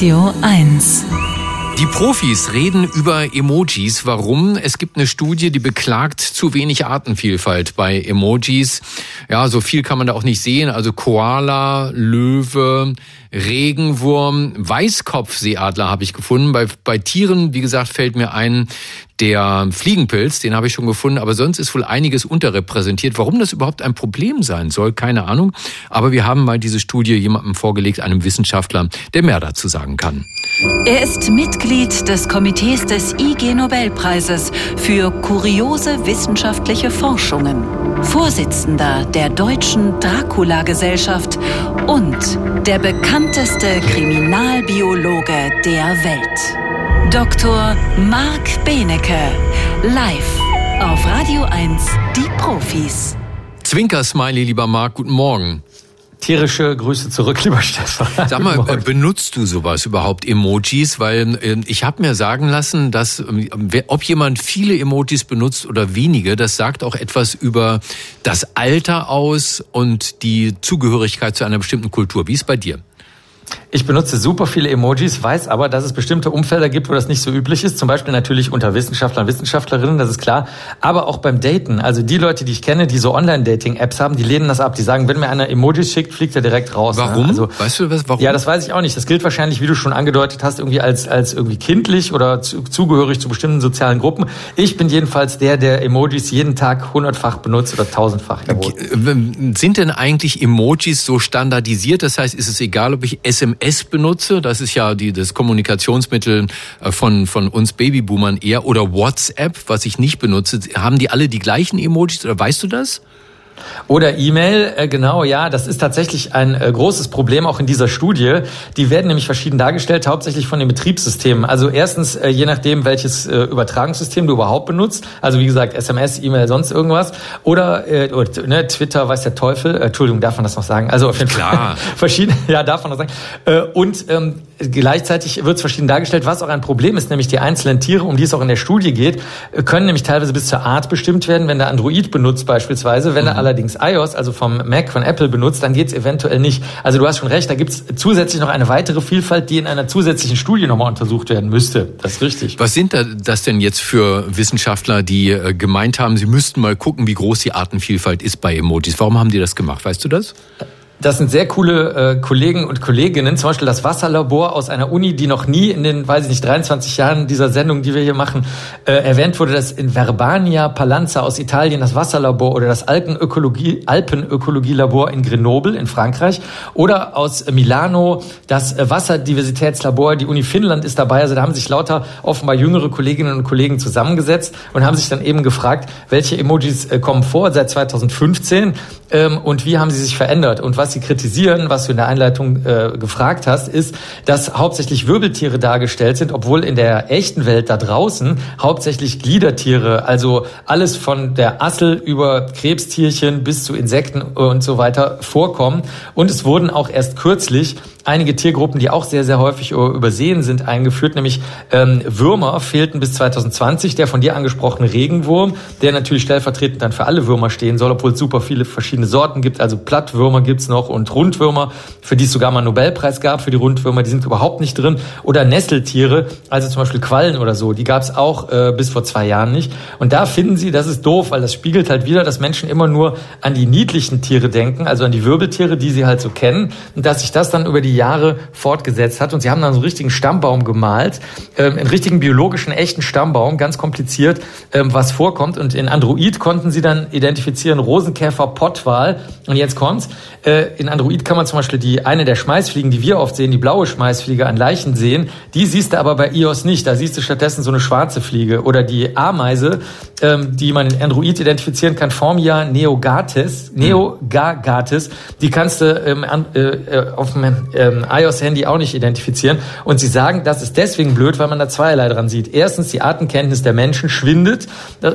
Radio 1. Die Profis reden über Emojis. Warum? Es gibt eine Studie, die beklagt zu wenig Artenvielfalt bei Emojis. Ja, so viel kann man da auch nicht sehen. Also Koala, Löwe, Regenwurm, Weißkopfseeadler habe ich gefunden. Bei, bei Tieren, wie gesagt, fällt mir ein, der Fliegenpilz, den habe ich schon gefunden, aber sonst ist wohl einiges unterrepräsentiert. Warum das überhaupt ein Problem sein soll, keine Ahnung. Aber wir haben mal diese Studie jemandem vorgelegt, einem Wissenschaftler, der mehr dazu sagen kann. Er ist Mitglied des Komitees des IG Nobelpreises für kuriose wissenschaftliche Forschungen, Vorsitzender der Deutschen Dracula-Gesellschaft und der bekannteste Kriminalbiologe der Welt. Dr. Marc Benecke, live auf Radio 1, die Profis. Zwinker-Smiley, lieber Marc, guten Morgen. Tierische Grüße zurück, lieber Stefan. Sag mal, benutzt du sowas überhaupt, Emojis? Weil äh, ich habe mir sagen lassen, dass äh, ob jemand viele Emojis benutzt oder wenige, das sagt auch etwas über das Alter aus und die Zugehörigkeit zu einer bestimmten Kultur. Wie ist bei dir? Ich benutze super viele Emojis, weiß aber, dass es bestimmte Umfelder gibt, wo das nicht so üblich ist. Zum Beispiel natürlich unter Wissenschaftlern, Wissenschaftlerinnen, das ist klar. Aber auch beim Daten. Also die Leute, die ich kenne, die so Online-Dating-Apps haben, die lehnen das ab. Die sagen, wenn mir einer Emojis schickt, fliegt er direkt raus. Ne? Warum? Ne? Also, weißt du was? Warum? Ja, das weiß ich auch nicht. Das gilt wahrscheinlich, wie du schon angedeutet hast, irgendwie als, als irgendwie kindlich oder zu, zugehörig zu bestimmten sozialen Gruppen. Ich bin jedenfalls der, der Emojis jeden Tag hundertfach benutzt oder tausendfach. Jawohl. Sind denn eigentlich Emojis so standardisiert? Das heißt, ist es egal, ob ich SMS benutze das ist ja die, das Kommunikationsmittel äh, von, von uns Babyboomern eher, oder WhatsApp, was ich nicht benutze. Haben die alle die gleichen Emojis oder weißt du das? Oder E-Mail, äh, genau, ja, das ist tatsächlich ein äh, großes Problem auch in dieser Studie. Die werden nämlich verschieden dargestellt, hauptsächlich von den Betriebssystemen. Also erstens, äh, je nachdem, welches äh, Übertragungssystem du überhaupt benutzt, also wie gesagt, SMS, E-Mail, sonst irgendwas, oder, äh, oder ne, Twitter, weiß der Teufel, äh, Entschuldigung, darf man das noch sagen? Also auf jeden Klar. Fall verschiedene, ja, darf man noch sagen. Und ähm, gleichzeitig wird es verschieden dargestellt, was auch ein Problem ist, nämlich die einzelnen Tiere, um die es auch in der Studie geht, können nämlich teilweise bis zur Art bestimmt werden, wenn der Android benutzt beispielsweise, wenn mhm. er allerdings iOS, also vom Mac von Apple benutzt, dann geht es eventuell nicht. Also du hast schon recht, da gibt es zusätzlich noch eine weitere Vielfalt, die in einer zusätzlichen Studie nochmal untersucht werden müsste. Das ist richtig. Was sind das denn jetzt für Wissenschaftler, die äh, gemeint haben, sie müssten mal gucken, wie groß die Artenvielfalt ist bei Emojis? Warum haben die das gemacht? Weißt du das? Das sind sehr coole äh, Kollegen und Kolleginnen, zum Beispiel das Wasserlabor aus einer Uni, die noch nie in den, weiß ich nicht, 23 Jahren dieser Sendung, die wir hier machen, äh, erwähnt wurde, das in Verbania Palanza aus Italien, das Wasserlabor oder das Alpenökologie, Alpenökologielabor in Grenoble in Frankreich oder aus Milano das äh, Wasserdiversitätslabor, die Uni Finnland ist dabei, also da haben sich lauter offenbar jüngere Kolleginnen und Kollegen zusammengesetzt und haben sich dann eben gefragt, welche Emojis äh, kommen vor seit 2015 ähm, und wie haben sie sich verändert und was was sie kritisieren, was du in der Einleitung äh, gefragt hast, ist, dass hauptsächlich Wirbeltiere dargestellt sind, obwohl in der echten Welt da draußen hauptsächlich Gliedertiere, also alles von der Assel über Krebstierchen bis zu Insekten und so weiter vorkommen. Und es wurden auch erst kürzlich einige Tiergruppen, die auch sehr, sehr häufig übersehen sind, eingeführt, nämlich ähm, Würmer fehlten bis 2020, der von dir angesprochene Regenwurm, der natürlich stellvertretend dann für alle Würmer stehen soll, obwohl es super viele verschiedene Sorten gibt, also Plattwürmer gibt's noch und Rundwürmer, für die es sogar mal einen Nobelpreis gab, für die Rundwürmer, die sind überhaupt nicht drin, oder Nesseltiere, also zum Beispiel Quallen oder so, die gab's auch äh, bis vor zwei Jahren nicht. Und da finden sie, das ist doof, weil das spiegelt halt wieder, dass Menschen immer nur an die niedlichen Tiere denken, also an die Wirbeltiere, die sie halt so kennen, und dass sich das dann über die Jahre fortgesetzt hat. Und sie haben dann so einen richtigen Stammbaum gemalt, ähm, einen richtigen biologischen, echten Stammbaum, ganz kompliziert, ähm, was vorkommt. Und in Android konnten sie dann identifizieren Rosenkäfer, Pottwal. Und jetzt kommt's. Äh, in Android kann man zum Beispiel die eine der Schmeißfliegen, die wir oft sehen, die blaue Schmeißfliege an Leichen sehen. Die siehst du aber bei iOS nicht. Da siehst du stattdessen so eine schwarze Fliege. Oder die Ameise, ähm, die man in Android identifizieren kann, Formia neogatis, neogagatis. Die kannst du ähm, äh, äh, auf dem ähm, iOS-Handy auch nicht identifizieren. Und sie sagen, das ist deswegen blöd, weil man da zweierlei dran sieht. Erstens, die Artenkenntnis der Menschen schwindet.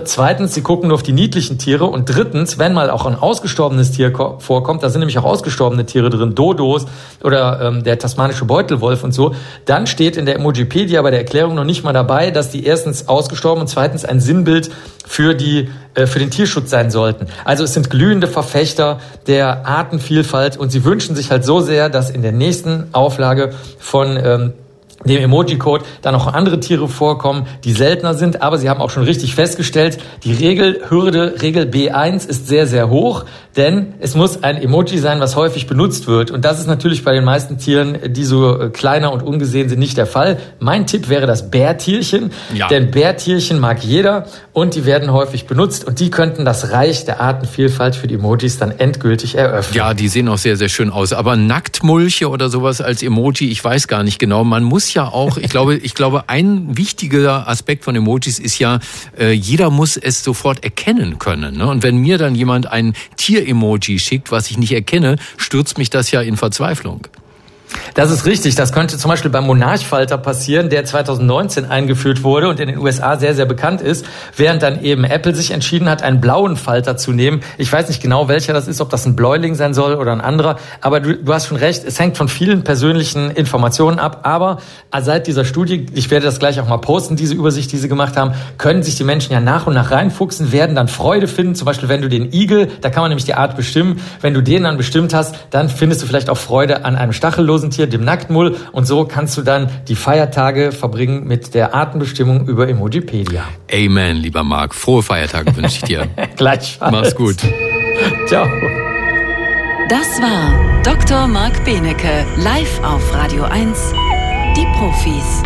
Zweitens, sie gucken nur auf die niedlichen Tiere. Und drittens, wenn mal auch ein ausgestorbenes Tier vorkommt, da sind nämlich auch ausgestorbene Tiere drin, Dodos oder ähm, der tasmanische Beutelwolf und so, dann steht in der Emojipedia bei der Erklärung noch nicht mal dabei, dass die erstens ausgestorben und zweitens ein Sinnbild für die für den Tierschutz sein sollten. Also es sind glühende Verfechter der Artenvielfalt und sie wünschen sich halt so sehr, dass in der nächsten Auflage von ähm, dem Emoji-Code dann noch andere Tiere vorkommen, die seltener sind, aber sie haben auch schon richtig festgestellt, die Regelhürde, Regel B1 ist sehr, sehr hoch, denn es muss ein Emoji sein, was häufig benutzt wird. Und das ist natürlich bei den meisten Tieren, die so äh, kleiner und ungesehen sind, nicht der Fall. Mein Tipp wäre das Bärtierchen, ja. denn Bärtierchen mag jeder und die werden häufig benutzt und die könnten das Reich der Artenvielfalt für die Emojis dann endgültig eröffnen. Ja, die sehen auch sehr, sehr schön aus. Aber Nacktmulche oder sowas als Emoji, ich weiß gar nicht genau. Man muss ja auch, ich glaube, ich glaube, ein wichtiger Aspekt von Emojis ist ja, äh, jeder muss es sofort erkennen können. Ne? Und wenn mir dann jemand ein Tier-Emoji schickt, was ich nicht erkenne, stürzt mich das ja in Verzweiflung. Das ist richtig. Das könnte zum Beispiel beim Monarchfalter passieren, der 2019 eingeführt wurde und in den USA sehr, sehr bekannt ist, während dann eben Apple sich entschieden hat, einen blauen Falter zu nehmen. Ich weiß nicht genau, welcher das ist, ob das ein Bläuling sein soll oder ein anderer, aber du, du hast schon recht, es hängt von vielen persönlichen Informationen ab, aber seit dieser Studie, ich werde das gleich auch mal posten, diese Übersicht, die sie gemacht haben, können sich die Menschen ja nach und nach reinfuchsen, werden dann Freude finden, zum Beispiel wenn du den Igel, da kann man nämlich die Art bestimmen, wenn du den dann bestimmt hast, dann findest du vielleicht auch Freude an einem stachellosen Tier, dem Nacktmull. Und so kannst du dann die Feiertage verbringen mit der Artenbestimmung über Emojipedia. Amen, lieber Marc. Frohe Feiertage wünsche ich dir. Gleichfalls. Mach's gut. Ciao. Das war Dr. Marc Benecke, live auf Radio 1, die Profis.